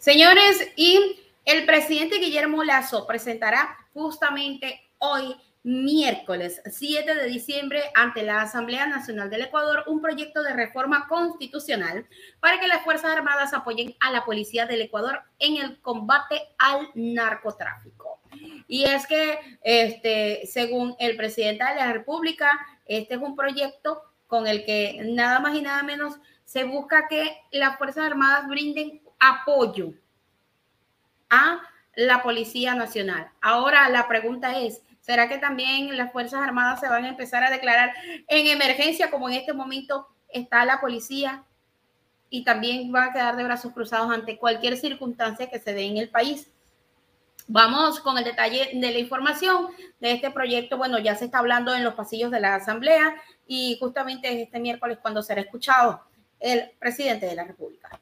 Señores, y el presidente Guillermo Lazo presentará justamente hoy miércoles 7 de diciembre ante la Asamblea Nacional del Ecuador un proyecto de reforma constitucional para que las Fuerzas Armadas apoyen a la Policía del Ecuador en el combate al narcotráfico. Y es que, este, según el presidente de la República, este es un proyecto con el que nada más y nada menos se busca que las Fuerzas Armadas brinden apoyo a la Policía Nacional. Ahora la pregunta es, ¿será que también las Fuerzas Armadas se van a empezar a declarar en emergencia como en este momento está la policía? Y también van a quedar de brazos cruzados ante cualquier circunstancia que se dé en el país. Vamos con el detalle de la información de este proyecto. Bueno, ya se está hablando en los pasillos de la Asamblea y justamente este miércoles cuando será escuchado el presidente de la República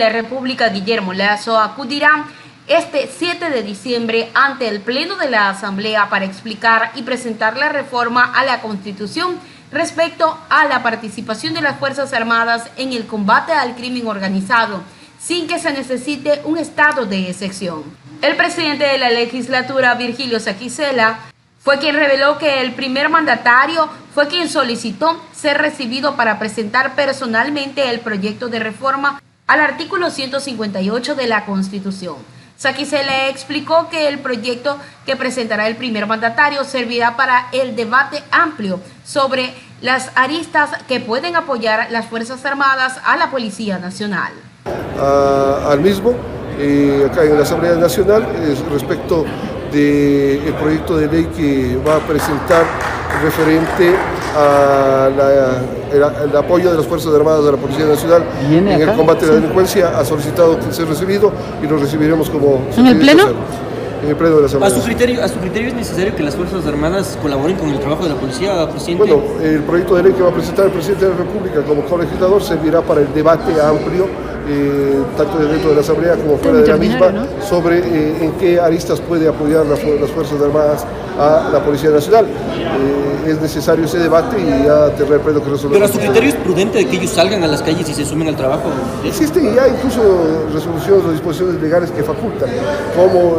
la República Guillermo Lazo acudirá este 7 de diciembre ante el Pleno de la Asamblea para explicar y presentar la reforma a la Constitución respecto a la participación de las Fuerzas Armadas en el combate al crimen organizado, sin que se necesite un estado de excepción. El presidente de la legislatura, Virgilio Saquicela, fue quien reveló que el primer mandatario fue quien solicitó ser recibido para presentar personalmente el proyecto de reforma al artículo 158 de la Constitución. Aquí se le explicó que el proyecto que presentará el primer mandatario servirá para el debate amplio sobre las aristas que pueden apoyar las Fuerzas Armadas a la Policía Nacional. al mismo, eh, acá en la Asamblea Nacional, respecto del proyecto de ley que va a presentar referente al apoyo de las Fuerzas Armadas de la Policía Nacional en el combate a la delincuencia, ha solicitado que sea recibido y lo recibiremos como... ¿En el Pleno? En el pleno de la Asamblea. ¿A su, criterio, ¿A su criterio es necesario que las Fuerzas Armadas colaboren con el trabajo de la policía, presidente? Bueno, el proyecto de ley que va a presentar el presidente de la República como colegislador servirá para el debate amplio eh, tanto dentro de la Asamblea como fuera de la misma, sobre eh, en qué aristas puede apoyar las, Fuerzas Armadas a la Policía Nacional. Eh, es necesario ese debate y ya te reprendo que resolver. Pero a su criterio es prudente de que ellos salgan a las calles y se sumen al trabajo. Existen ya incluso resoluciones o disposiciones legales que facultan, como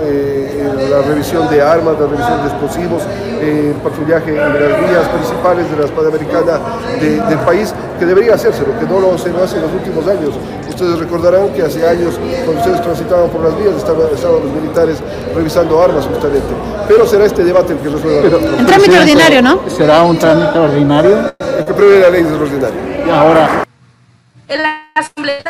la revisión de armas, la revisión de explosivos, el patrullaje en las vías principales de la espada americana del país, que debería hacerse, lo que no lo, se lo hace en los últimos años. Ustedes recordarán que hace años, cuando ustedes transitaban por las vías, estaban, los militares revisando armas justamente. Pero será este debate el que resuelva. Un trámite ordinario, ¿no? ¿Será un trámite ordinario? El que prevé la ley es. Y ahora... En la Asamblea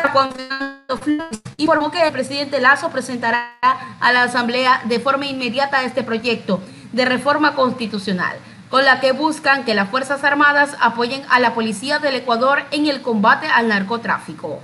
informó que el presidente Lazo presentará a la Asamblea de forma inmediata este proyecto de reforma constitucional con la que buscan que las Fuerzas Armadas apoyen a la policía del Ecuador en el combate al narcotráfico.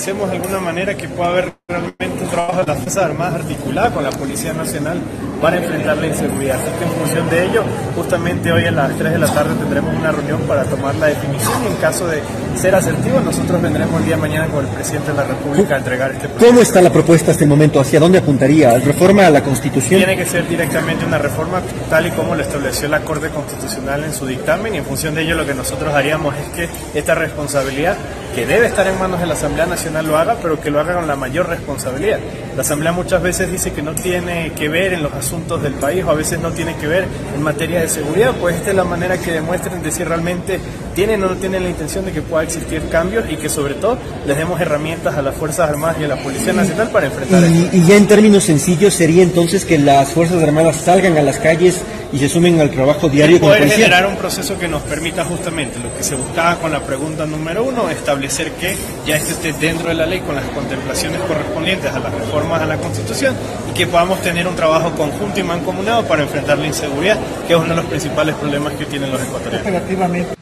Hicimos de alguna manera que pueda haber realmente un trabajo de las Fuerzas Armadas articulado con la Policía Nacional para enfrentar la inseguridad. Así que en función de ello, justamente hoy a las 3 de la tarde tendremos una reunión para tomar la definición y en caso de ser asertivo, nosotros vendremos el día de mañana con el presidente de la República a entregar este proyecto. ¿Cómo está la propuesta hasta el momento? ¿Hacia dónde apuntaría? ¿Reforma a la Constitución? Tiene que ser directamente una reforma tal y como lo estableció la Corte Constitucional en su dictamen y en función de ello lo que nosotros haríamos es que esta responsabilidad que debe estar en manos de la Asamblea Nacional lo haga, pero que lo haga con la mayor responsabilidad. La Asamblea muchas veces dice que no tiene que ver en los asuntos del país o a veces no tiene que ver en materia de seguridad, pues esta es la manera que demuestren de si realmente tienen o no tienen la intención de que pueda existir cambios y que sobre todo les demos herramientas a las Fuerzas Armadas y a la Policía Nacional para enfrentar y, esto. Y ya en términos sencillos sería entonces que las Fuerzas Armadas salgan a las calles y se sumen al trabajo diario con poder generar un proceso que nos permita justamente lo que se buscaba con la pregunta número uno, establecer que ya esto esté dentro de la ley con las contemplaciones correspondientes a las reformas a la Constitución y que podamos tener un trabajo conjunto y mancomunado para enfrentar la inseguridad, que es uno de los principales problemas que tienen los ecuatorianos.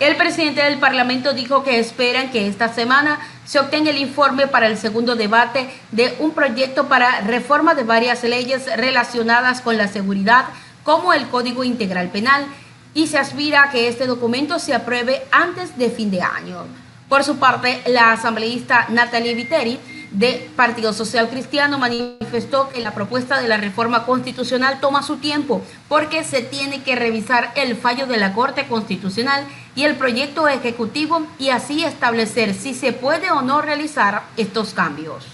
El presidente del Parlamento dijo que esperan que esta semana se obtenga el informe para el segundo debate de un proyecto para reforma de varias leyes relacionadas con la seguridad, como el Código Integral Penal, y se aspira a que este documento se apruebe antes de fin de año. Por su parte, la asambleísta Natalie Viteri de Partido Social Cristiano manifestó que la propuesta de la reforma constitucional toma su tiempo porque se tiene que revisar el fallo de la Corte Constitucional y el proyecto ejecutivo y así establecer si se puede o no realizar estos cambios.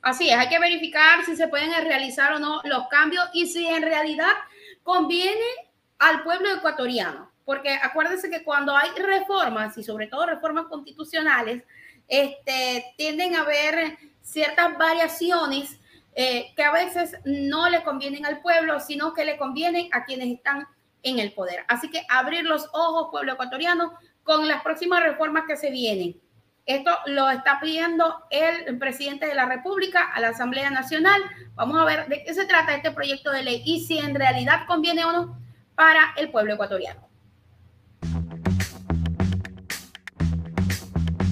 Así es, hay que verificar si se pueden realizar o no los cambios y si en realidad conviene al pueblo ecuatoriano. Porque acuérdense que cuando hay reformas y sobre todo reformas constitucionales, este, tienden a haber ciertas variaciones eh, que a veces no le convienen al pueblo, sino que le convienen a quienes están en el poder. Así que abrir los ojos, pueblo ecuatoriano, con las próximas reformas que se vienen. Esto lo está pidiendo el presidente de la República a la Asamblea Nacional. Vamos a ver de qué se trata este proyecto de ley y si en realidad conviene o no para el pueblo ecuatoriano.